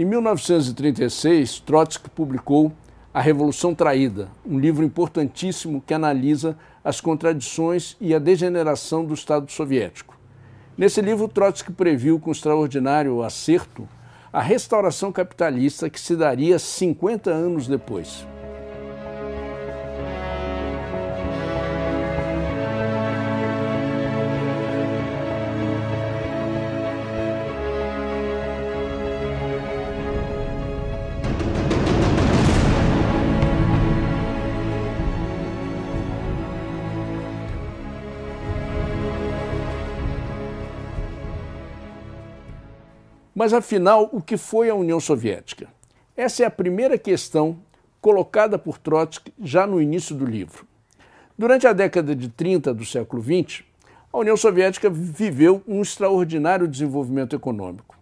Em 1936, Trotsky publicou A Revolução Traída, um livro importantíssimo que analisa as contradições e a degeneração do Estado soviético. Nesse livro, Trotsky previu com extraordinário acerto a restauração capitalista que se daria 50 anos depois. Mas afinal, o que foi a União Soviética? Essa é a primeira questão colocada por Trotsky já no início do livro. Durante a década de 30 do século XX, a União Soviética viveu um extraordinário desenvolvimento econômico.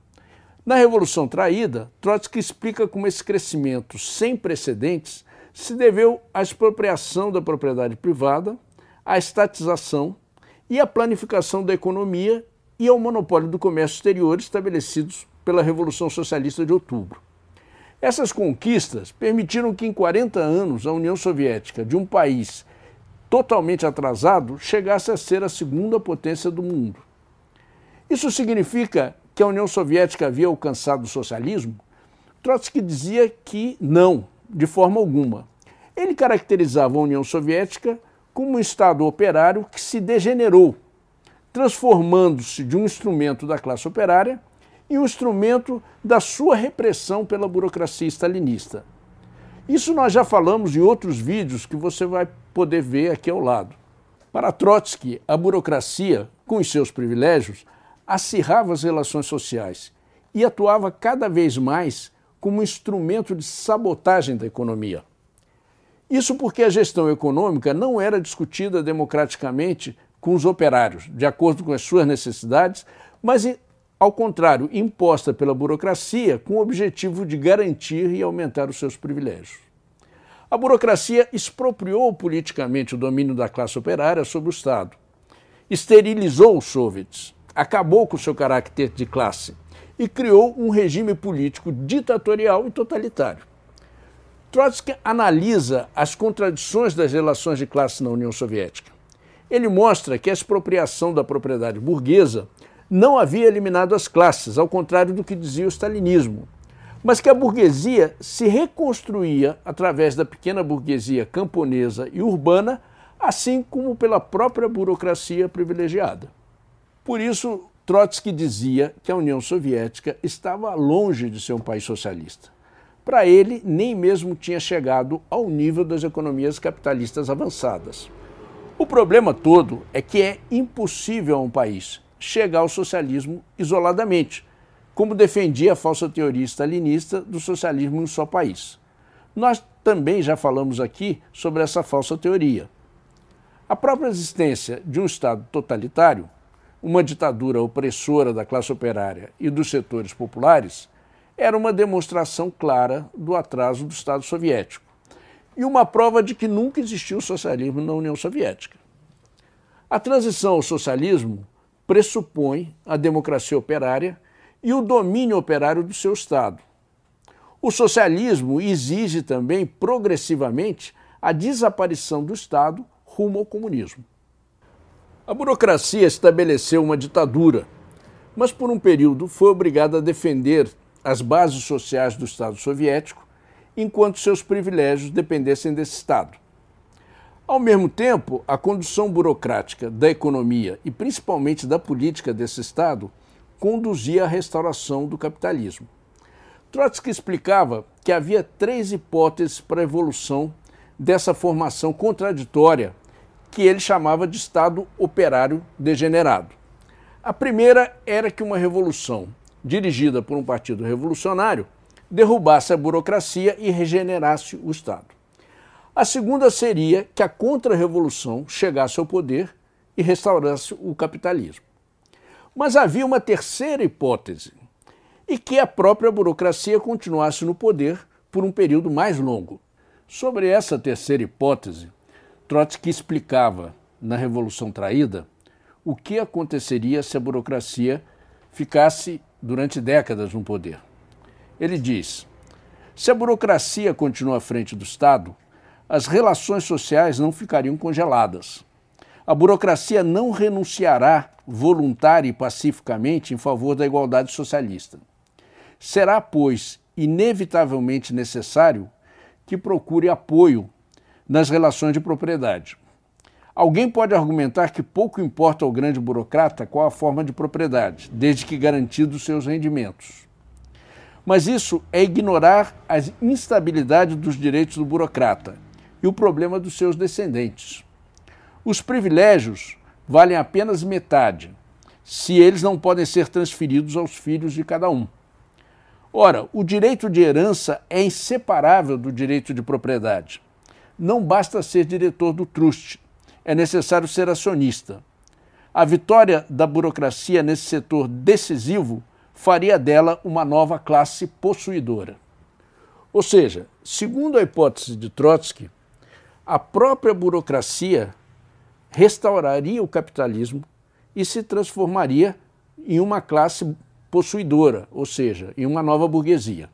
Na Revolução Traída, Trotsky explica como esse crescimento sem precedentes se deveu à expropriação da propriedade privada, à estatização e à planificação da economia e ao monopólio do comércio exterior estabelecidos pela Revolução Socialista de Outubro. Essas conquistas permitiram que, em 40 anos, a União Soviética, de um país totalmente atrasado, chegasse a ser a segunda potência do mundo. Isso significa que a União Soviética havia alcançado o socialismo? Trotsky dizia que não, de forma alguma. Ele caracterizava a União Soviética como um Estado operário que se degenerou transformando-se de um instrumento da classe operária em um instrumento da sua repressão pela burocracia stalinista. Isso nós já falamos em outros vídeos que você vai poder ver aqui ao lado. Para Trotsky, a burocracia, com os seus privilégios, acirrava as relações sociais e atuava cada vez mais como instrumento de sabotagem da economia. Isso porque a gestão econômica não era discutida democraticamente com os operários, de acordo com as suas necessidades, mas, ao contrário, imposta pela burocracia com o objetivo de garantir e aumentar os seus privilégios. A burocracia expropriou politicamente o domínio da classe operária sobre o Estado, esterilizou os soviets, acabou com seu caráter de classe e criou um regime político ditatorial e totalitário. Trotsky analisa as contradições das relações de classe na União Soviética. Ele mostra que a expropriação da propriedade burguesa não havia eliminado as classes, ao contrário do que dizia o stalinismo, mas que a burguesia se reconstruía através da pequena burguesia camponesa e urbana, assim como pela própria burocracia privilegiada. Por isso, Trotsky dizia que a União Soviética estava longe de ser um país socialista. Para ele, nem mesmo tinha chegado ao nível das economias capitalistas avançadas. O problema todo é que é impossível a um país chegar ao socialismo isoladamente, como defendia a falsa teoria stalinista do socialismo em um só país. Nós também já falamos aqui sobre essa falsa teoria. A própria existência de um Estado totalitário, uma ditadura opressora da classe operária e dos setores populares, era uma demonstração clara do atraso do Estado soviético e uma prova de que nunca existiu socialismo na União Soviética. A transição ao socialismo pressupõe a democracia operária e o domínio operário do seu Estado. O socialismo exige também, progressivamente, a desaparição do Estado rumo ao comunismo. A burocracia estabeleceu uma ditadura, mas por um período foi obrigada a defender as bases sociais do Estado soviético enquanto seus privilégios dependessem desse Estado. Ao mesmo tempo, a condução burocrática da economia e principalmente da política desse Estado conduzia à restauração do capitalismo. Trotsky explicava que havia três hipóteses para a evolução dessa formação contraditória que ele chamava de Estado operário degenerado. A primeira era que uma revolução dirigida por um partido revolucionário derrubasse a burocracia e regenerasse o Estado. A segunda seria que a contra-revolução chegasse ao poder e restaurasse o capitalismo. Mas havia uma terceira hipótese, e que a própria burocracia continuasse no poder por um período mais longo. Sobre essa terceira hipótese, Trotsky explicava na Revolução Traída o que aconteceria se a burocracia ficasse durante décadas no poder. Ele diz: se a burocracia continua à frente do Estado, as relações sociais não ficariam congeladas. A burocracia não renunciará voluntária e pacificamente em favor da igualdade socialista. Será, pois, inevitavelmente necessário que procure apoio nas relações de propriedade. Alguém pode argumentar que pouco importa ao grande burocrata qual a forma de propriedade, desde que garantidos seus rendimentos. Mas isso é ignorar a instabilidade dos direitos do burocrata e o problema dos seus descendentes. Os privilégios valem apenas metade, se eles não podem ser transferidos aos filhos de cada um. Ora, o direito de herança é inseparável do direito de propriedade. Não basta ser diretor do trust, é necessário ser acionista. A vitória da burocracia nesse setor decisivo faria dela uma nova classe possuidora. Ou seja, segundo a hipótese de Trotsky, a própria burocracia restauraria o capitalismo e se transformaria em uma classe possuidora, ou seja, em uma nova burguesia.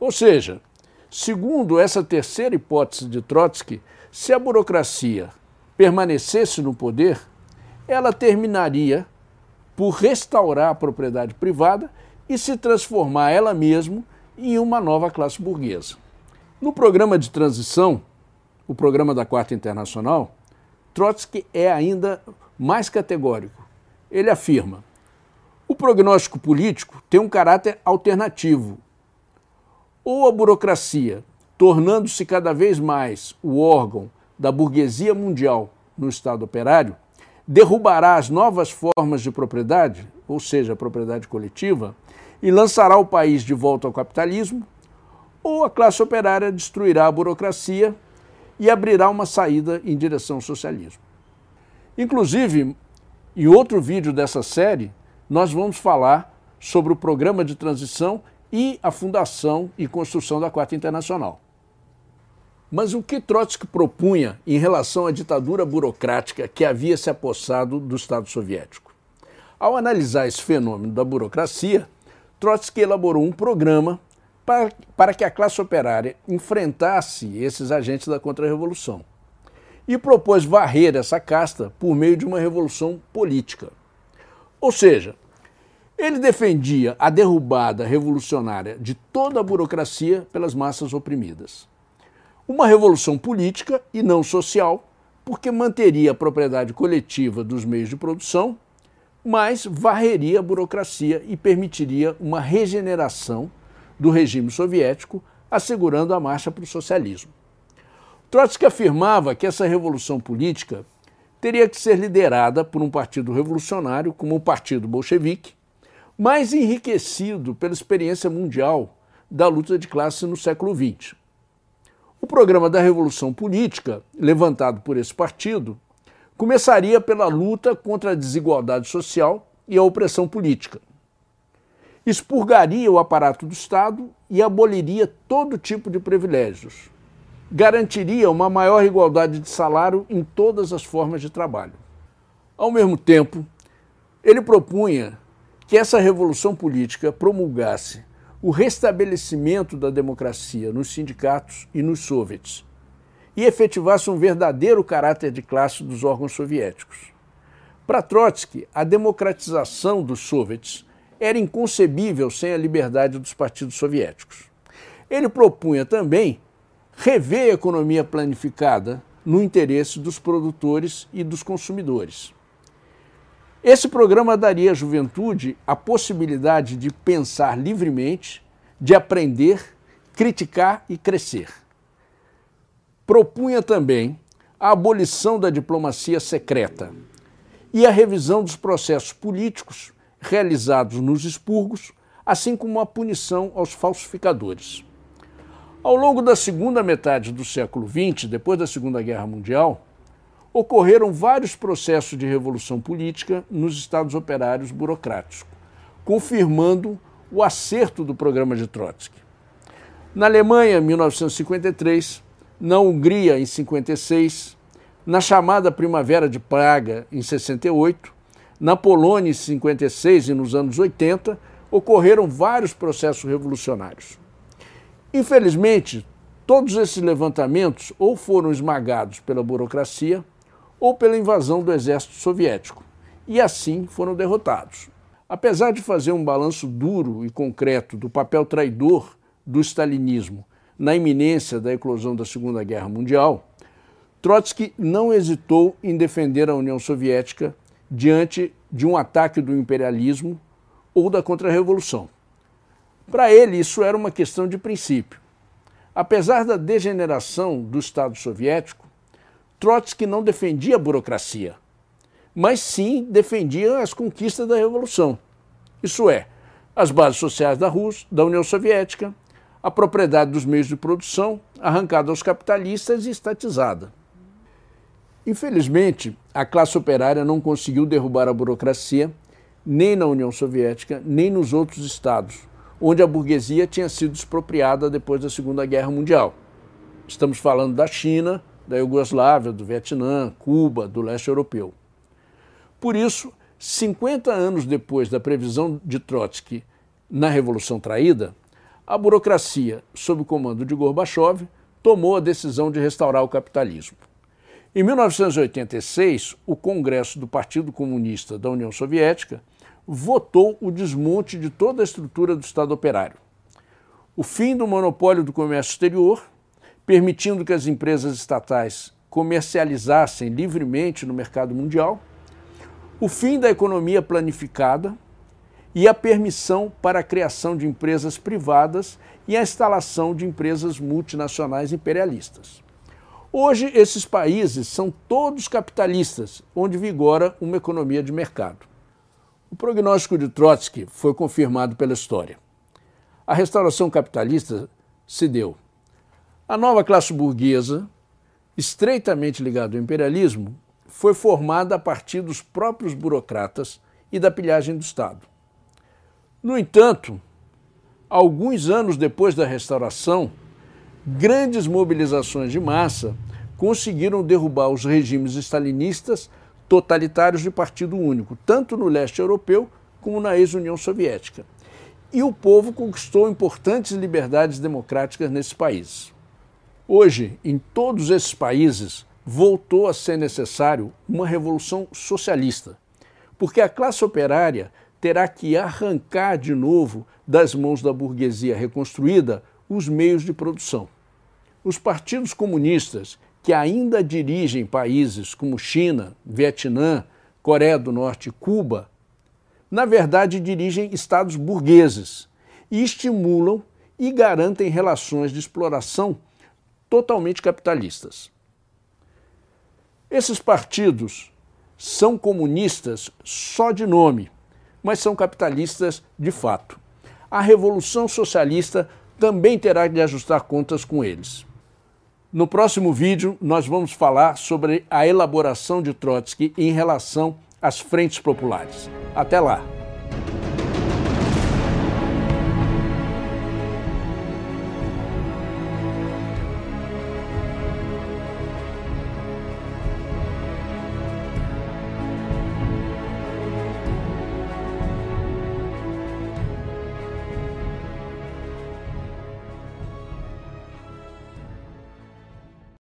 Ou seja, segundo essa terceira hipótese de Trotsky, se a burocracia permanecesse no poder, ela terminaria por restaurar a propriedade privada e se transformar ela mesma em uma nova classe burguesa. No programa de transição, o programa da Quarta Internacional, Trotsky é ainda mais categórico. Ele afirma: o prognóstico político tem um caráter alternativo. Ou a burocracia, tornando-se cada vez mais o órgão da burguesia mundial no Estado operário, derrubará as novas formas de propriedade, ou seja, a propriedade coletiva, e lançará o país de volta ao capitalismo, ou a classe operária destruirá a burocracia e abrirá uma saída em direção ao socialismo. Inclusive, em outro vídeo dessa série, nós vamos falar sobre o programa de transição e a fundação e construção da Quarta Internacional. Mas o que Trotsky propunha em relação à ditadura burocrática que havia se apossado do Estado soviético? Ao analisar esse fenômeno da burocracia, Trotsky elaborou um programa para, para que a classe operária enfrentasse esses agentes da contra-revolução e propôs varrer essa casta por meio de uma revolução política. Ou seja, ele defendia a derrubada revolucionária de toda a burocracia pelas massas oprimidas. Uma revolução política e não social, porque manteria a propriedade coletiva dos meios de produção, mas varreria a burocracia e permitiria uma regeneração do regime soviético, assegurando a marcha para o socialismo. Trotsky afirmava que essa revolução política teria que ser liderada por um partido revolucionário, como o Partido Bolchevique, mais enriquecido pela experiência mundial da luta de classe no século XX. O programa da Revolução Política, levantado por esse partido, começaria pela luta contra a desigualdade social e a opressão política. Expurgaria o aparato do Estado e aboliria todo tipo de privilégios. Garantiria uma maior igualdade de salário em todas as formas de trabalho. Ao mesmo tempo, ele propunha que essa revolução política promulgasse o restabelecimento da democracia nos sindicatos e nos soviets e efetivasse um verdadeiro caráter de classe dos órgãos soviéticos. Para Trotsky, a democratização dos soviets era inconcebível sem a liberdade dos partidos soviéticos. Ele propunha também rever a economia planificada no interesse dos produtores e dos consumidores. Esse programa daria à juventude a possibilidade de pensar livremente, de aprender, criticar e crescer. Propunha também a abolição da diplomacia secreta e a revisão dos processos políticos realizados nos expurgos, assim como a punição aos falsificadores. Ao longo da segunda metade do século XX, depois da Segunda Guerra Mundial, ocorreram vários processos de revolução política nos estados operários burocráticos, confirmando o acerto do programa de Trotsky. Na Alemanha, em 1953, na Hungria, em 56, na chamada Primavera de Praga, em 68, na Polônia, em 56 e nos anos 80, ocorreram vários processos revolucionários. Infelizmente, todos esses levantamentos ou foram esmagados pela burocracia ou pela invasão do exército soviético, e assim foram derrotados. Apesar de fazer um balanço duro e concreto do papel traidor do stalinismo na iminência da eclosão da Segunda Guerra Mundial, Trotsky não hesitou em defender a União Soviética diante de um ataque do imperialismo ou da contra-revolução. Para ele, isso era uma questão de princípio. Apesar da degeneração do Estado soviético, Trotsky não defendia a burocracia, mas sim defendia as conquistas da Revolução. Isso é, as bases sociais da Rússia, da União Soviética, a propriedade dos meios de produção arrancada aos capitalistas e estatizada. Infelizmente, a classe operária não conseguiu derrubar a burocracia nem na União Soviética, nem nos outros estados, onde a burguesia tinha sido expropriada depois da Segunda Guerra Mundial. Estamos falando da China, da Iugoslávia, do Vietnã, Cuba, do leste europeu. Por isso, 50 anos depois da previsão de Trotsky na Revolução Traída, a burocracia, sob o comando de Gorbachev, tomou a decisão de restaurar o capitalismo. Em 1986, o Congresso do Partido Comunista da União Soviética votou o desmonte de toda a estrutura do Estado operário, o fim do monopólio do comércio exterior, permitindo que as empresas estatais comercializassem livremente no mercado mundial, o fim da economia planificada e a permissão para a criação de empresas privadas e a instalação de empresas multinacionais imperialistas. Hoje, esses países são todos capitalistas, onde vigora uma economia de mercado. O prognóstico de Trotsky foi confirmado pela história. A restauração capitalista se deu. A nova classe burguesa, estreitamente ligada ao imperialismo, foi formada a partir dos próprios burocratas e da pilhagem do Estado. No entanto, alguns anos depois da restauração, grandes mobilizações de massa conseguiram derrubar os regimes stalinistas totalitários de partido único, tanto no leste europeu como na ex-União Soviética. E o povo conquistou importantes liberdades democráticas nesses países. Hoje, em todos esses países, voltou a ser necessário uma revolução socialista, porque a classe operária terá que arrancar de novo das mãos da burguesia reconstruída os meios de produção. Os partidos comunistas que ainda dirigem países como China, Vietnã, Coreia do Norte e Cuba, na verdade dirigem estados burgueses e estimulam e garantem relações de exploração totalmente capitalistas. Esses partidos são comunistas só de nome, mas são capitalistas de fato. A Revolução Socialista também terá de ajustar contas com eles. No próximo vídeo, nós vamos falar sobre a elaboração de Trotsky em relação às frentes populares. Até lá!